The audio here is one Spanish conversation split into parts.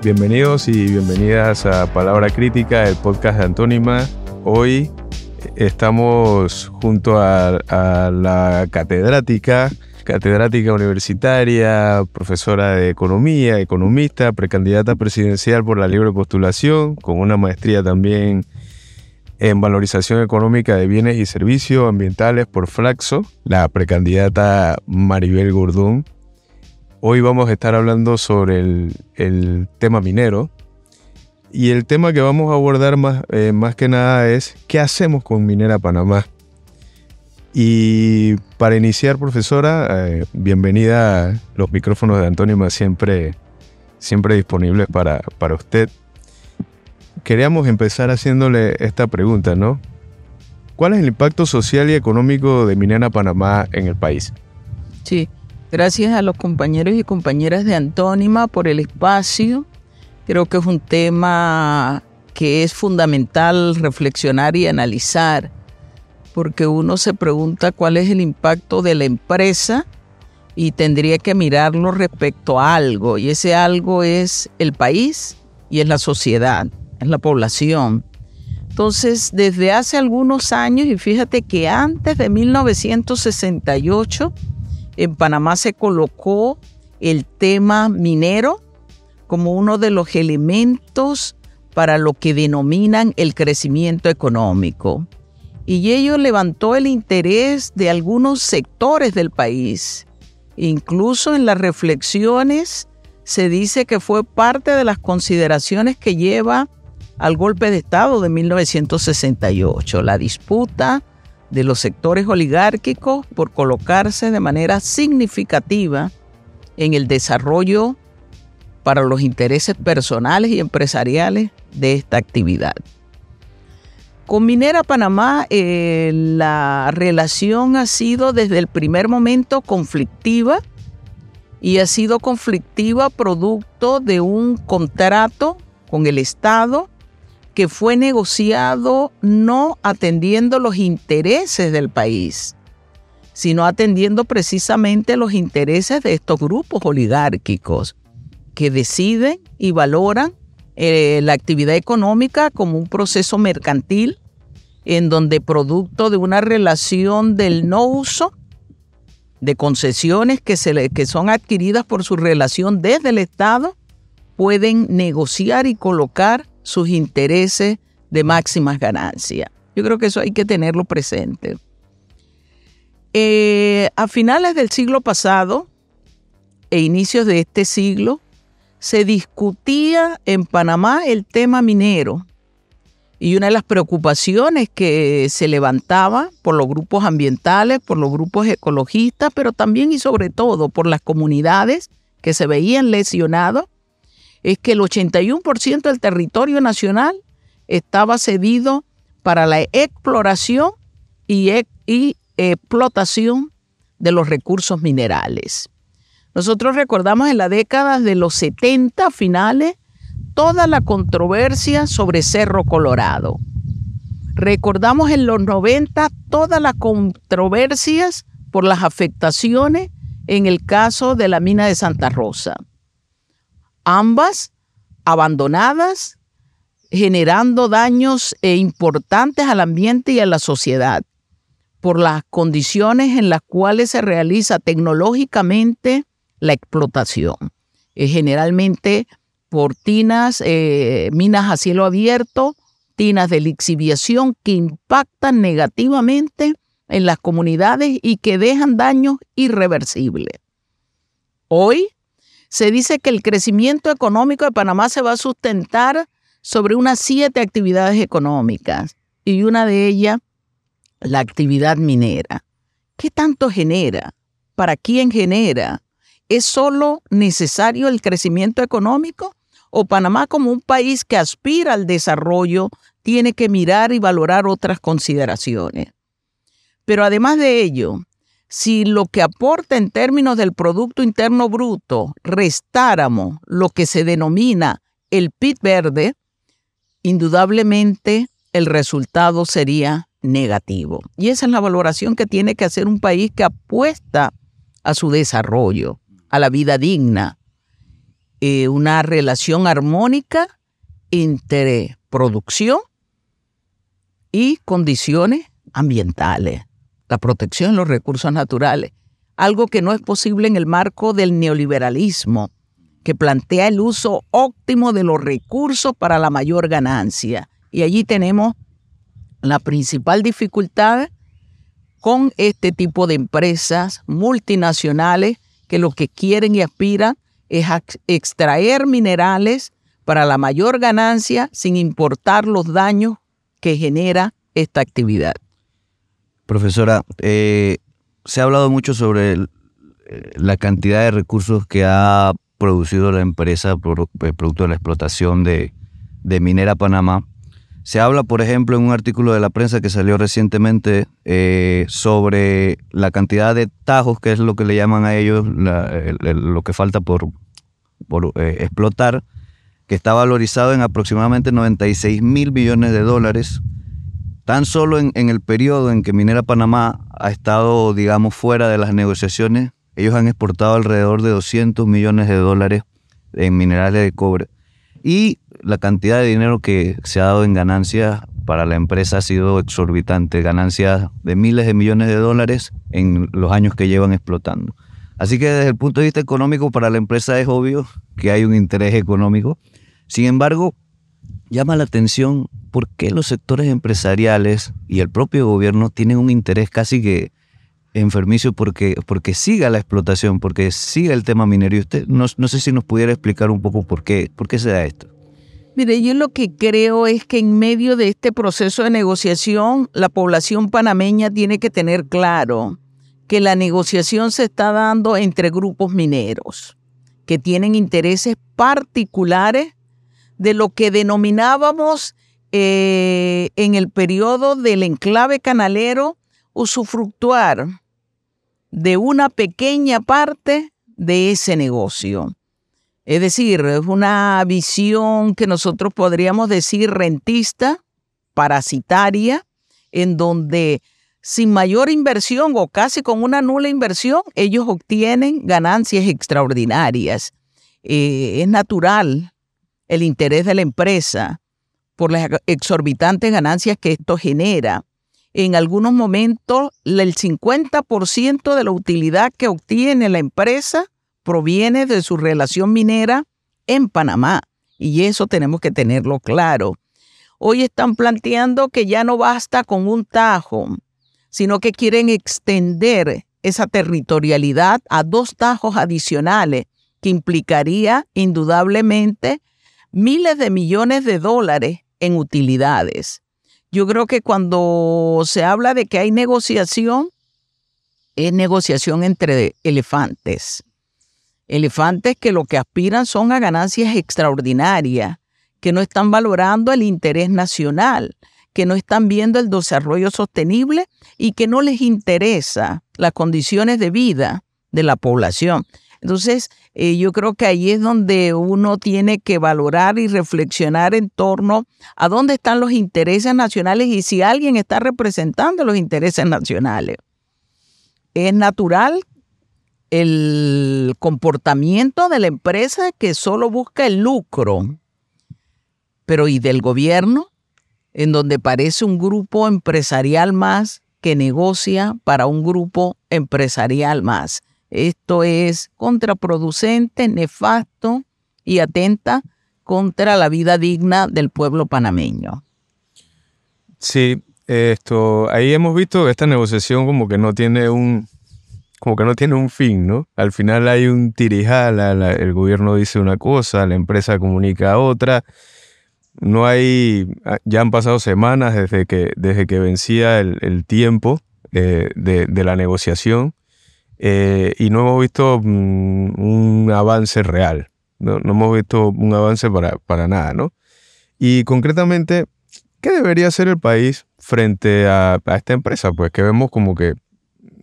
Bienvenidos y bienvenidas a Palabra Crítica, el podcast de Antónima. Hoy estamos junto a, la catedrática, catedrática universitaria, profesora de economía, economista, precandidata presidencial por la libre postulación, con una maestría también en valorización económica de bienes y servicios ambientales por Flaxo, la precandidata Maribel Gordón. Hoy vamos a estar hablando sobre el, tema minero. Y el tema que vamos a abordar más, eh, más que nada es qué hacemos con Minera Panamá. Y para iniciar, profesora, eh, bienvenida a los micrófonos de Antónima siempre, siempre disponibles para, para usted. Queríamos empezar haciéndole esta pregunta, ¿no? ¿Cuál es el impacto social y económico de Minera Panamá en el país? Sí, Gracias a los compañeros y compañeras de Antónima por el espacio. Creo que es un tema que es fundamental reflexionar y analizar, porque uno se pregunta cuál es el impacto de la empresa y tendría que mirarlo respecto a algo, y ese algo es el país y es la sociedad, es la población. Entonces, desde hace algunos años, y fíjate que antes de 1968, en Panamá se colocó el tema minero como uno de los elementos para lo que denominan el crecimiento económico. Y ello levantó el interés de algunos sectores del país. Incluso en las reflexiones se dice que fue parte de las consideraciones que lleva al golpe de Estado de 1968, la disputa de los sectores oligárquicos por colocarse de manera significativa en el desarrollo para los intereses personales y empresariales de esta actividad. Con Minera Panamá eh, la relación ha sido desde el primer momento conflictiva y ha sido conflictiva producto de un contrato con el Estado que fue negociado no atendiendo los intereses del país, sino atendiendo precisamente los intereses de estos grupos oligárquicos que deciden y valoran eh, la actividad económica como un proceso mercantil en donde producto de una relación del no uso de concesiones que, se que son adquiridas por su relación desde el Estado, pueden negociar y colocar sus intereses de máximas ganancias. Yo creo que eso hay que tenerlo presente. Eh, a finales del siglo pasado e inicios de este siglo, se discutía en Panamá el tema minero y una de las preocupaciones que se levantaba por los grupos ambientales, por los grupos ecologistas, pero también y sobre todo por las comunidades que se veían lesionadas es que el 81% del territorio nacional estaba cedido para la exploración y, y explotación de los recursos minerales. Nosotros recordamos en la década de los 70 finales toda la controversia sobre Cerro Colorado. Recordamos en los 90 todas las controversias por las afectaciones en el caso de la mina de Santa Rosa ambas abandonadas, generando daños e importantes al ambiente y a la sociedad por las condiciones en las cuales se realiza tecnológicamente la explotación. Eh, generalmente por tinas, eh, minas a cielo abierto, tinas de lixiviación que impactan negativamente en las comunidades y que dejan daños irreversibles. Hoy se dice que el crecimiento económico de Panamá se va a sustentar sobre unas siete actividades económicas y una de ellas la actividad minera. ¿Qué tanto genera? ¿Para quién genera? ¿Es solo necesario el crecimiento económico? ¿O Panamá como un país que aspira al desarrollo tiene que mirar y valorar otras consideraciones? Pero además de ello, si lo que aporta en términos del Producto Interno Bruto restáramos lo que se denomina el PIB verde, indudablemente el resultado sería negativo. Y esa es la valoración que tiene que hacer un país que apuesta a su desarrollo, a la vida digna. eh, una relación armónica entre producción y condiciones ambientales, la protección de los recursos naturales, algo que no es posible en el marco del neoliberalismo, que plantea el uso óptimo de los recursos para la mayor ganancia. Y allí tenemos la principal dificultad con este tipo de empresas multinacionales que lo que quieren y aspiran es extraer minerales para la mayor ganancia sin importar los daños que genera esta actividad. Profesora, eh, se ha hablado mucho sobre eh, la cantidad de recursos que ha producido la empresa eh, producto de la explotación de, de Minera Panamá. Se habla, por ejemplo, en un artículo de la prensa que salió recientemente eh, sobre la cantidad de tajos, que es lo que le llaman a ellos lo que falta por, por explotar, que está valorizado en aproximadamente 96 mil millones de dólares. Tan solo en, el periodo en que Minera Panamá ha estado, digamos, fuera de las negociaciones, ellos han exportado alrededor de 200 millones de dólares en minerales de cobre. Y la cantidad de dinero que se ha dado en ganancias para la empresa ha sido exorbitante, ganancias de miles de millones de dólares en los años que llevan explotando. Así que desde el punto de vista económico para la empresa es obvio que hay un interés económico. Sin embargo, llama la atención por qué los sectores empresariales y el propio gobierno tienen un interés casi que enfermizo porque, porque siga la explotación, porque siga el tema minero. Y usted no, no sé si nos pudiera explicar un poco por qué, por qué se da esto. Mire, yo lo que creo es que en medio de este proceso de negociación, la población panameña tiene que tener claro que la negociación se está dando entre grupos mineros que tienen intereses particulares de lo que denominábamos eh, en el periodo del enclave canalero usufructuar de una pequeña parte de ese negocio. Es decir, es una visión que nosotros podríamos decir rentista, parasitaria, en donde sin mayor inversión o casi con una nula inversión, ellos obtienen ganancias extraordinarias. Eh, es natural el interés de la empresa por las exorbitantes ganancias que esto genera. En algunos momentos, el 50% de la utilidad que obtiene la empresa proviene de su relación minera en Panamá. Y eso tenemos que tenerlo claro. Hoy están planteando que ya no basta con un tajo, sino que quieren extender esa territorialidad a dos tajos adicionales, que implicaría indudablemente miles de millones de dólares en utilidades. Yo creo que cuando se habla de que hay negociación, es negociación entre elefantes elefantes que lo que aspiran son a ganancias extraordinarias, que no están valorando el interés nacional, que no están viendo el desarrollo sostenible y que no les interesa las condiciones de vida de la población. Entonces, eh, yo creo que ahí es donde uno tiene que valorar y reflexionar en torno a dónde están los intereses nacionales y si alguien está representando los intereses nacionales. Es natural el comportamiento de la empresa que solo busca el lucro, pero ¿y del gobierno? En donde parece un grupo empresarial más que negocia para un grupo empresarial más. Esto es contraproducente, nefasto y atenta contra la vida digna del pueblo panameño. Sí, esto, ahí hemos visto que esta negociación como que no tiene un, como que no tiene un fin, ¿no? Al final hay un tirijal, el gobierno dice una cosa, la empresa comunica otra. No hay, ah, ya han pasado semanas desde que, desde que vencía el, tiempo eh, de, la negociación eh, y no hemos visto mm, un avance real, ¿no? no hemos visto un avance para, para nada, ¿no? Y concretamente, ¿qué debería hacer el país frente a, a esta empresa? Pues que vemos como que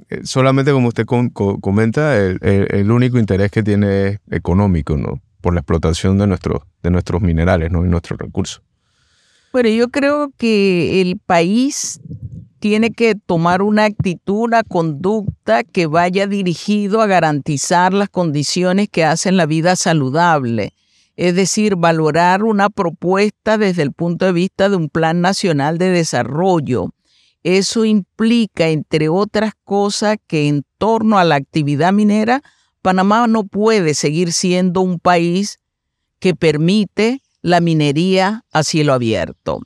eh, solamente como usted comenta, el, único interés que tiene es económico, ¿no? Por la explotación de, nuestros de nuestros minerales, ¿no? Y nuestros recursos. Pero yo creo que el país tiene que tomar una actitud, una conducta que vaya dirigido a garantizar las condiciones que hacen la vida saludable. Es decir, valorar una propuesta desde el punto de vista de un plan nacional de desarrollo. Eso implica, entre otras cosas, que en torno a la actividad minera, Panamá no puede seguir siendo un país que permite la minería a cielo abierto.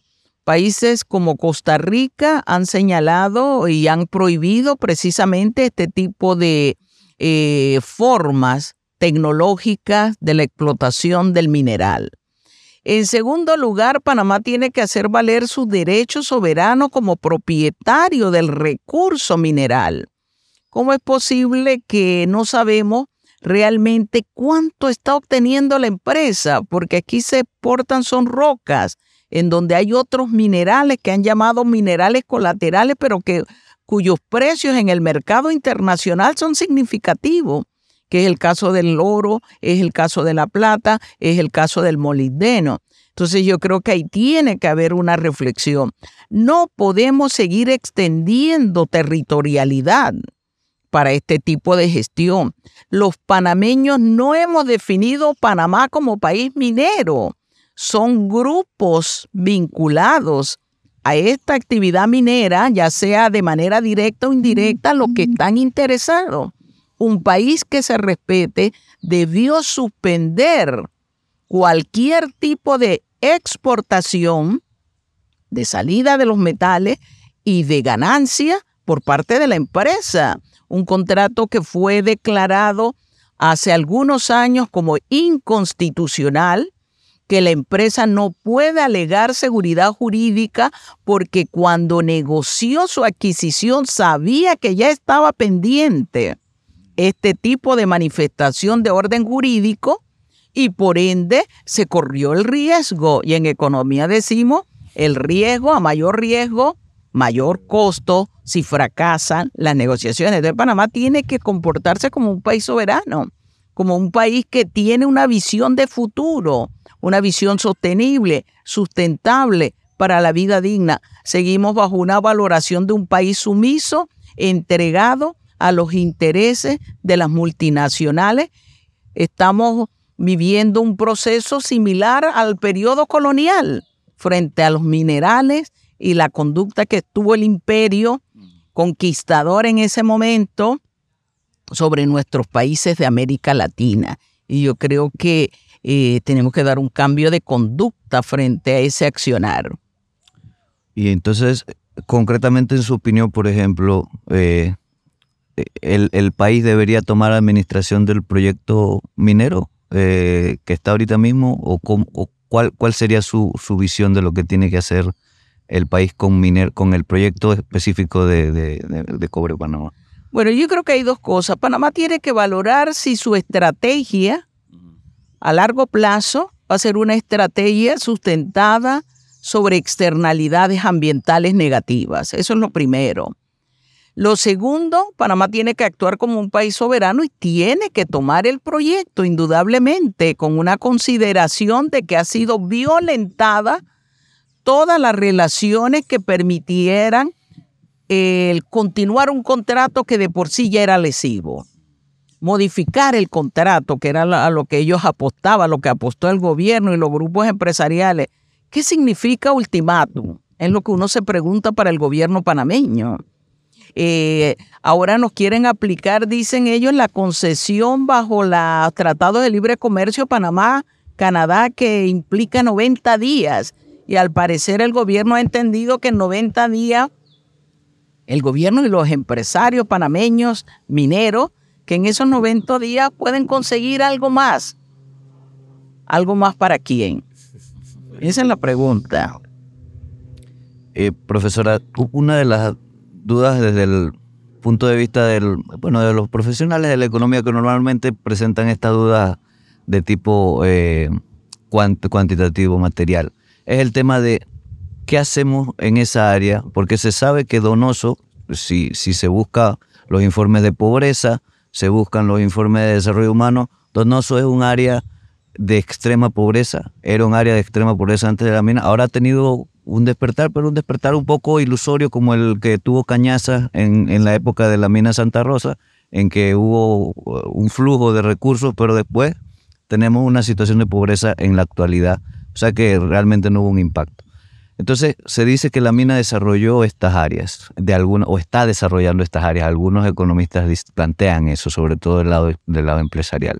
Países como Costa Rica han señalado y han prohibido precisamente este tipo de eh, formas tecnológicas de la explotación del mineral. En segundo lugar, Panamá tiene que hacer valer su derecho soberano como propietario del recurso mineral. ¿Cómo es posible que no sabemos realmente cuánto está obteniendo la empresa? Porque aquí se exportan son rocas, en donde hay otros minerales que han llamado minerales colaterales, pero que cuyos precios en el mercado internacional son significativos, que es el caso del oro, es el caso de la plata, es el caso del molibdeno. Entonces yo creo que ahí tiene que haber una reflexión. No podemos seguir extendiendo territorialidad para este tipo de gestión. Los panameños no hemos definido Panamá como país minero son grupos vinculados a esta actividad minera, ya sea de manera directa o indirecta, los que están interesados. Un país que se respete debió suspender cualquier tipo de exportación, de salida de los metales y de ganancia por parte de la empresa. Un contrato que fue declarado hace algunos años como inconstitucional que la empresa no puede alegar seguridad jurídica porque cuando negoció su adquisición sabía que ya estaba pendiente este tipo de manifestación de orden jurídico y por ende se corrió el riesgo. Y en economía decimos, el riesgo, a mayor riesgo, mayor costo si fracasan las negociaciones. De Panamá tiene que comportarse como un país soberano, como un país que tiene una visión de futuro una visión sostenible, sustentable para la vida digna. Seguimos bajo una valoración de un país sumiso, entregado a los intereses de las multinacionales. Estamos viviendo un proceso similar al periodo colonial frente a los minerales y la conducta que tuvo el imperio conquistador en ese momento sobre nuestros países de América Latina. Y yo creo que eh, tenemos que dar un cambio de conducta frente a ese accionar. Y entonces, concretamente en su opinión, por ejemplo, eh, el, país debería tomar administración del proyecto minero eh, que está ahorita mismo o, cuál, cuál sería su, visión de lo que tiene que hacer el país con, miner, con el proyecto específico de, de Cobre Panamá. Bueno, yo creo que hay dos cosas. Panamá tiene que valorar si su estrategia a largo plazo va a ser una estrategia sustentada sobre externalidades ambientales negativas. Eso es lo primero. Lo segundo, Panamá tiene que actuar como un país soberano y tiene que tomar el proyecto, indudablemente, con una consideración de que ha sido violentada todas las relaciones que permitieran el continuar un contrato que de por sí ya era lesivo modificar el contrato, que era a lo que ellos apostaban, lo que apostó el gobierno y los grupos empresariales. ¿Qué significa ultimátum? Es lo que uno se pregunta para el gobierno panameño. Eh, ahora nos quieren aplicar, dicen ellos, la concesión bajo el Tratado de Libre Comercio Panamá-Canadá que implica 90 días. Y al parecer el gobierno ha entendido que en 90 días el gobierno y los empresarios panameños mineros que en esos 90 días pueden conseguir algo más. ¿Algo más para quién? Esa es la pregunta. Eh, profesora, una de las dudas desde el punto de vista del, bueno, de los profesionales de la economía que normalmente presentan esta duda de tipo eh, cuantitativo, material, es el tema de qué hacemos en esa área, porque se sabe que Donoso, si, si se busca los informes de pobreza, se buscan los informes de desarrollo humano. Donoso es un área de extrema pobreza, era un área de extrema pobreza antes de la mina, ahora ha tenido un despertar, pero un despertar un poco ilusorio como el que tuvo Cañaza en, en la época de la mina Santa Rosa, en que hubo uh, un flujo de recursos, pero después tenemos una situación de pobreza en la actualidad, o sea que realmente no hubo un impacto. Entonces se dice que la mina desarrolló estas áreas, de alguna, o está desarrollando estas áreas. Algunos economistas plantean eso, sobre todo del lado, del lado empresarial.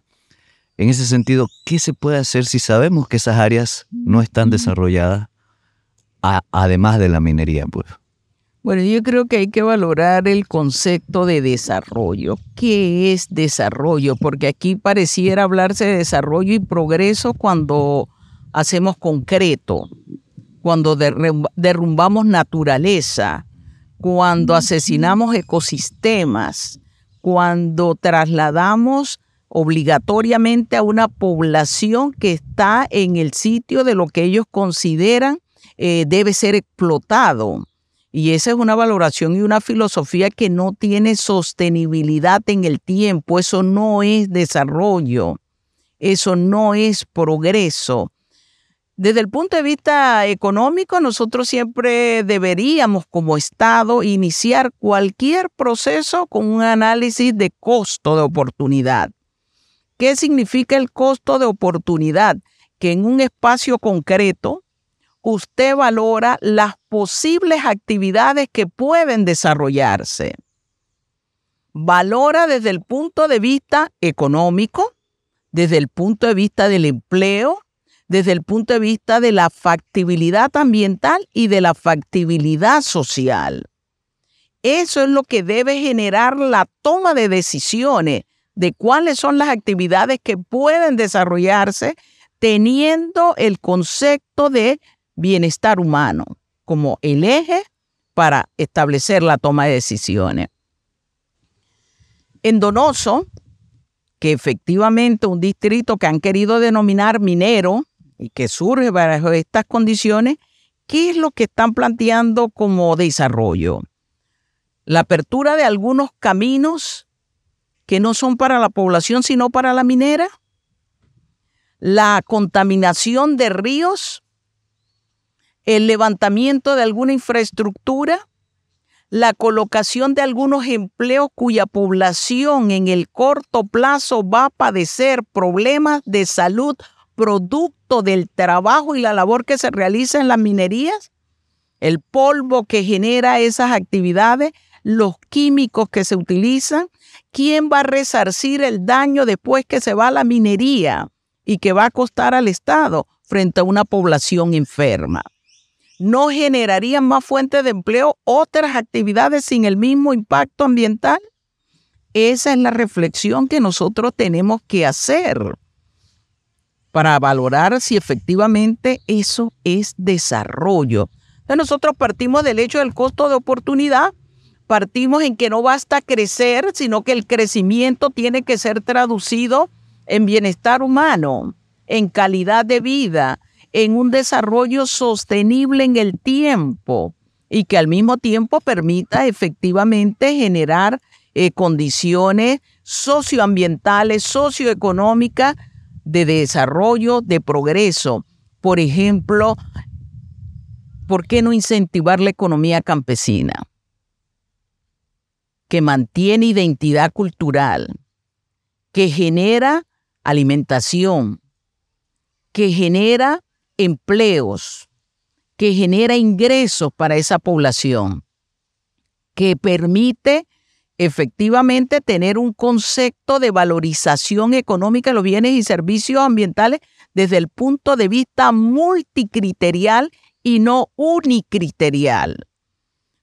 En ese sentido, ¿qué se puede hacer si sabemos que esas áreas no están desarrolladas, además de la minería? Pues? Bueno, yo creo que hay que valorar el concepto de desarrollo. ¿Qué es desarrollo? Porque aquí pareciera hablarse de desarrollo y progreso cuando hacemos concreto cuando derrumbamos naturaleza, cuando asesinamos ecosistemas, cuando trasladamos obligatoriamente a una población que está en el sitio de lo que ellos consideran eh, debe ser explotado. Y esa es una valoración y una filosofía que no tiene sostenibilidad en el tiempo. Eso no es desarrollo. Eso no es progreso. Desde el punto de vista económico, nosotros siempre deberíamos como Estado iniciar cualquier proceso con un análisis de costo de oportunidad. ¿Qué significa el costo de oportunidad? Que en un espacio concreto usted valora las posibles actividades que pueden desarrollarse. Valora desde el punto de vista económico, desde el punto de vista del empleo, desde el punto de vista de la factibilidad ambiental y de la factibilidad social. Eso es lo que debe generar la toma de decisiones de cuáles son las actividades que pueden desarrollarse teniendo el concepto de bienestar humano como el eje para establecer la toma de decisiones. En Donoso, que efectivamente un distrito que han querido denominar minero, y que surge bajo estas condiciones, ¿qué es lo que están planteando como desarrollo? La apertura de algunos caminos que no son para la población, sino para la minera. La contaminación de ríos. El levantamiento de alguna infraestructura. La colocación de algunos empleos cuya población en el corto plazo va a padecer problemas de salud producto del trabajo y la labor que se realiza en las minerías, el polvo que genera esas actividades, los químicos que se utilizan, ¿quién va a resarcir el daño después que se va a la minería y que va a costar al Estado frente a una población enferma? ¿No generarían más fuentes de empleo otras actividades sin el mismo impacto ambiental? Esa es la reflexión que nosotros tenemos que hacer para valorar si efectivamente eso es desarrollo. Entonces nosotros partimos del hecho del costo de oportunidad, partimos en que no basta crecer, sino que el crecimiento tiene que ser traducido en bienestar humano, en calidad de vida, en un desarrollo sostenible en el tiempo y que al mismo tiempo permita efectivamente generar eh, condiciones socioambientales, socioeconómicas de desarrollo, de progreso. Por ejemplo, ¿por qué no incentivar la economía campesina? Que mantiene identidad cultural, que genera alimentación, que genera empleos, que genera ingresos para esa población, que permite efectivamente tener un concepto de valorización económica de los bienes y servicios ambientales desde el punto de vista multicriterial y no unicriterial.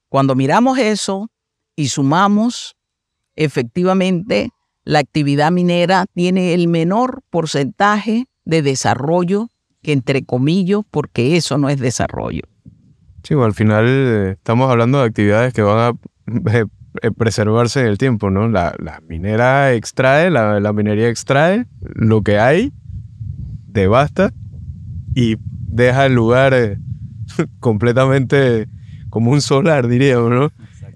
Cuando miramos eso y sumamos, efectivamente, la actividad minera tiene el menor porcentaje de desarrollo que entre comillas, porque eso no es desarrollo. Sí, al final eh, estamos hablando de actividades que van a eh, preservarse en el tiempo, ¿no? La, minera extrae, la, minería extrae lo que hay, devasta y deja el lugar eh, completamente como un solar, diríamos, ¿no?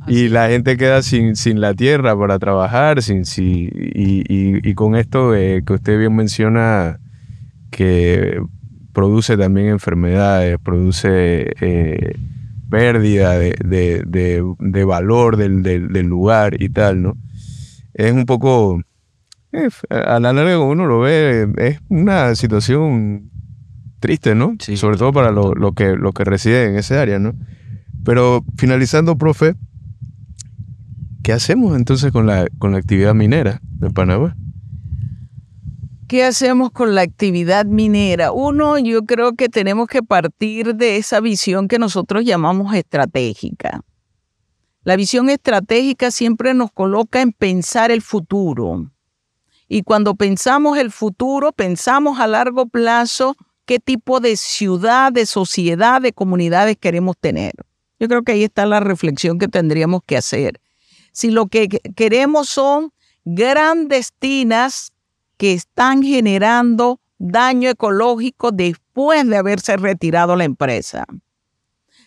Y la gente queda sin, sin la tierra para trabajar, sin, y, con esto eh, que usted bien menciona, que produce también enfermedades, produce eh, pérdida de, valor del, lugar y tal, ¿no? Es un poco, a la larga uno lo ve, es una situación triste, ¿no? Sobre todo para los lo que, lo que residen en ese área, ¿no? Pero finalizando, profe, ¿qué hacemos entonces con la, con la actividad minera de Panamá? ¿Qué hacemos con la actividad minera? Uno, yo creo que tenemos que partir de esa visión que nosotros llamamos estratégica. La visión estratégica siempre nos coloca en pensar el futuro. Y cuando pensamos el futuro, pensamos a largo plazo qué tipo de ciudad, de sociedad, de comunidades queremos tener. Yo creo que ahí está la reflexión que tendríamos que hacer. Si lo que queremos son grandes tinas que están generando daño ecológico después de haberse retirado la empresa.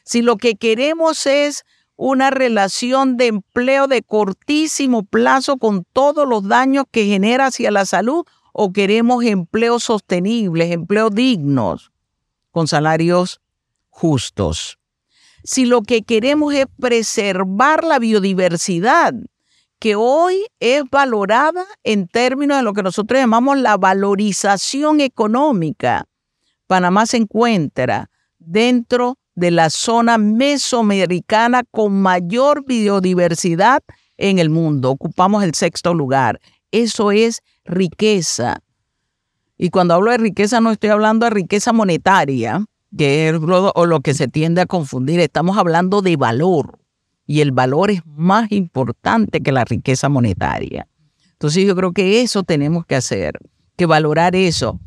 Si lo que queremos es una relación de empleo de cortísimo plazo con todos los daños que genera hacia la salud o queremos empleos sostenibles, empleos dignos, con salarios justos. Si lo que queremos es preservar la biodiversidad, que hoy es valorada en términos de lo que nosotros llamamos la valorización económica. Panamá se encuentra dentro de la zona mesoamericana con mayor biodiversidad en el mundo. Ocupamos el sexto lugar. Eso es riqueza. Y cuando hablo de riqueza no estoy hablando de riqueza monetaria, que es lo, lo que se tiende a confundir. Estamos hablando de valor y el valor es más importante que la riqueza monetaria. Entonces yo creo que eso tenemos que hacer, que valorar eso.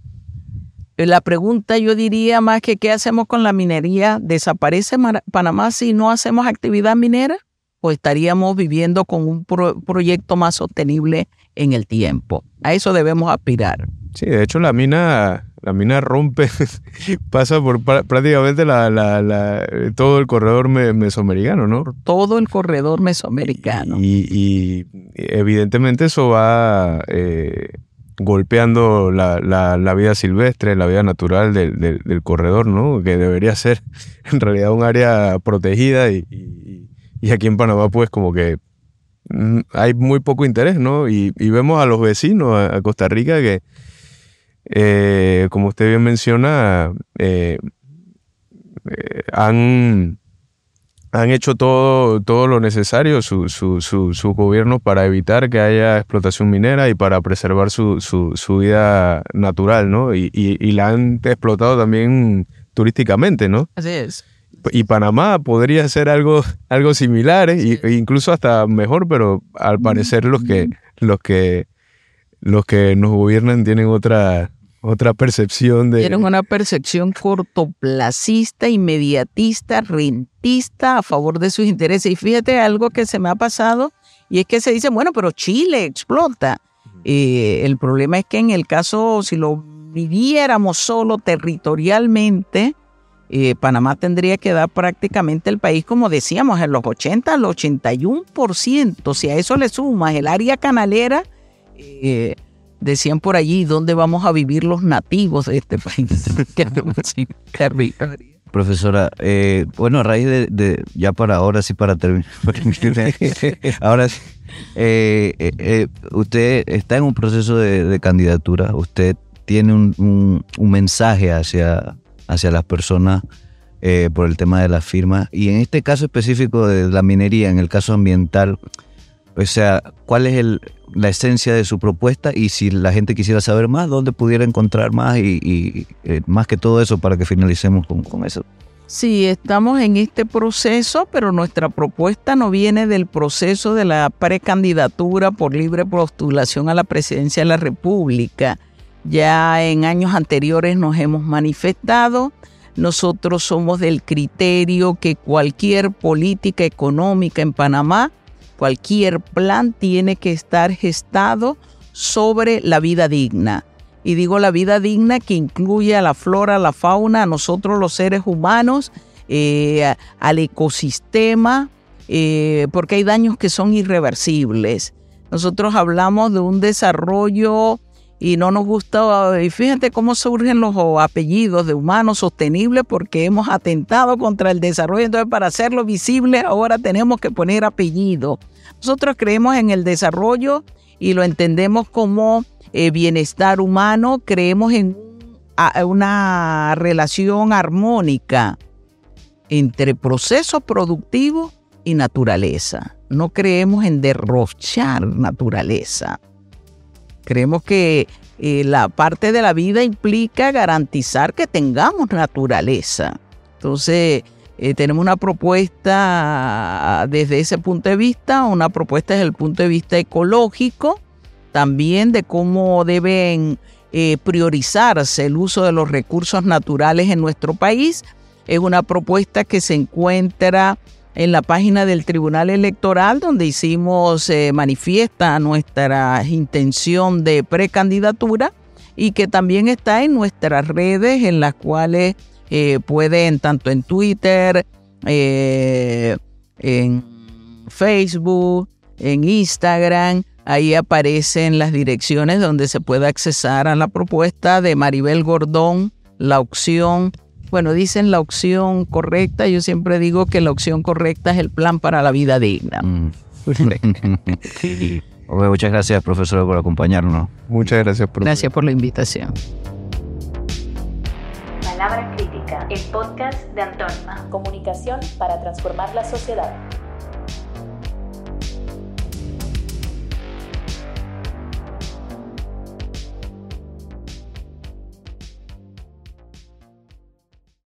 La pregunta yo diría más que qué hacemos con la minería. ¿Desaparece Panamá si no hacemos actividad minera? ¿O estaríamos viviendo con un proyecto más sostenible en el tiempo? A eso debemos aspirar. Sí, de hecho la mina la mina rompe, pasa por prácticamente la, todo el corredor mesoamericano, ¿no? Todo el corredor mesoamericano. Y, evidentemente eso va eh, golpeando la, vida silvestre, la vida natural del, corredor, ¿no? Que debería ser en realidad un área protegida y, aquí en Panamá pues como que mm, hay muy poco interés, ¿no? Y, vemos a los vecinos, a Costa Rica, que eh, como usted bien menciona, eh, eh, han, han hecho todo, todo lo necesario sus su, gobiernos para evitar que haya explotación minera y para preservar su, vida natural, ¿no? Y, la han explotado también turísticamente, ¿no? Así es. Y Panamá podría ser algo, algo similar, e incluso hasta mejor, pero al parecer los que, los que, los que nos gobiernan tienen otra, otra percepción de... Tienen una percepción cortoplacista, inmediatista, rentista a favor de sus intereses. Y fíjate algo que se me ha pasado, y es que se dice, bueno, pero Chile explota. Eh, el problema es que en el caso, si lo viviéramos solo territorialmente, eh, Panamá tendría que dar prácticamente el país, como decíamos, en los 80 al 81%. Si a eso le sumas el área canalera, eh, Decían por allí, ¿dónde vamos a vivir los nativos de este país? Profesora, eh, bueno, a raíz de, ya para ahora sí, para terminar, ahora sí, eh, eh, usted está en un proceso de, candidatura, usted tiene un, mensaje hacia, hacia las personas por el tema de la firma, y en este caso específico de la minería, en el caso ambiental, o sea, ¿cuál es el, la esencia de su propuesta? Y si la gente quisiera saber más, ¿dónde pudiera encontrar más? Y, eh, más que todo eso para que finalicemos con, con eso. Sí, estamos en este proceso, pero nuestra propuesta no viene del proceso de la precandidatura por libre postulación a la presidencia de la República. Ya en años anteriores nos hemos manifestado. Nosotros somos del criterio que cualquier política económica en Panamá Cualquier plan tiene que estar gestado sobre la vida digna. Y digo la vida digna que incluye a la flora, a la fauna, a nosotros los seres humanos, eh, al ecosistema, eh, porque hay daños que son irreversibles. Nosotros hablamos de un desarrollo y no nos gusta, y fíjate cómo surgen los apellidos de humanos sostenibles porque hemos atentado contra el desarrollo, entonces para hacerlo visible ahora tenemos que poner apellido. Nosotros creemos en el desarrollo y lo entendemos como eh, bienestar humano, creemos en una relación armónica entre proceso productivo y naturaleza. No creemos en derrochar naturaleza. Creemos que eh, la parte de la vida implica garantizar que tengamos naturaleza. Entonces, eh, tenemos una propuesta desde ese punto de vista, una propuesta desde el punto de vista ecológico, también de cómo deben eh, priorizarse el uso de los recursos naturales en nuestro país. Es una propuesta que se encuentra en la página del Tribunal Electoral, donde hicimos eh, manifiesta nuestra intención de precandidatura y que también está en nuestras redes, en las cuales eh, pueden, tanto en Twitter, eh, en Facebook, en Instagram, ahí aparecen las direcciones donde se puede accesar a la propuesta de Maribel Gordón, la opción bueno, dicen la opción correcta. Yo siempre digo que la opción correcta es el plan para la vida digna. Mm. Muchas gracias, profesor, por acompañarnos. Muchas gracias, profesor. Gracias por la invitación. Palabra Crítica, el podcast de Antónima. Comunicación para transformar la sociedad.